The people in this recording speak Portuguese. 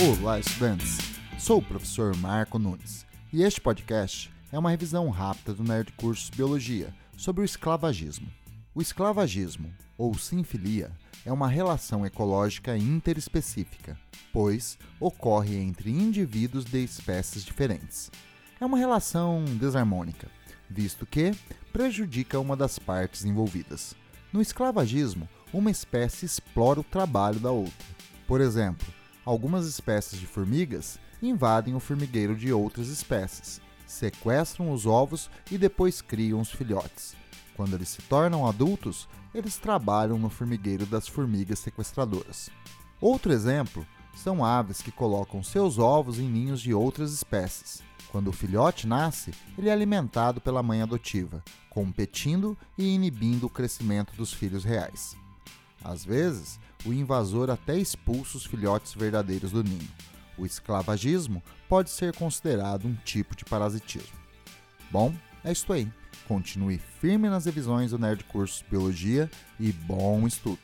Olá, estudantes! Sou o professor Marco Nunes e este podcast é uma revisão rápida do Nerd Cursos Biologia sobre o esclavagismo. O esclavagismo, ou sinfilia, é uma relação ecológica interespecífica, pois ocorre entre indivíduos de espécies diferentes. É uma relação desarmônica, visto que prejudica uma das partes envolvidas. No esclavagismo, uma espécie explora o trabalho da outra. Por exemplo, algumas espécies de formigas invadem o formigueiro de outras espécies, sequestram os ovos e depois criam os filhotes. Quando eles se tornam adultos, eles trabalham no formigueiro das formigas sequestradoras. Outro exemplo são aves que colocam seus ovos em ninhos de outras espécies. Quando o filhote nasce, ele é alimentado pela mãe adotiva, competindo e inibindo o crescimento dos filhos reais. Às vezes, o invasor até expulsa os filhotes verdadeiros do ninho. O esclavagismo pode ser considerado um tipo de parasitismo. Bom, é isso aí. Continue firme nas revisões do Nerd Cursos Biologia e bom estudo!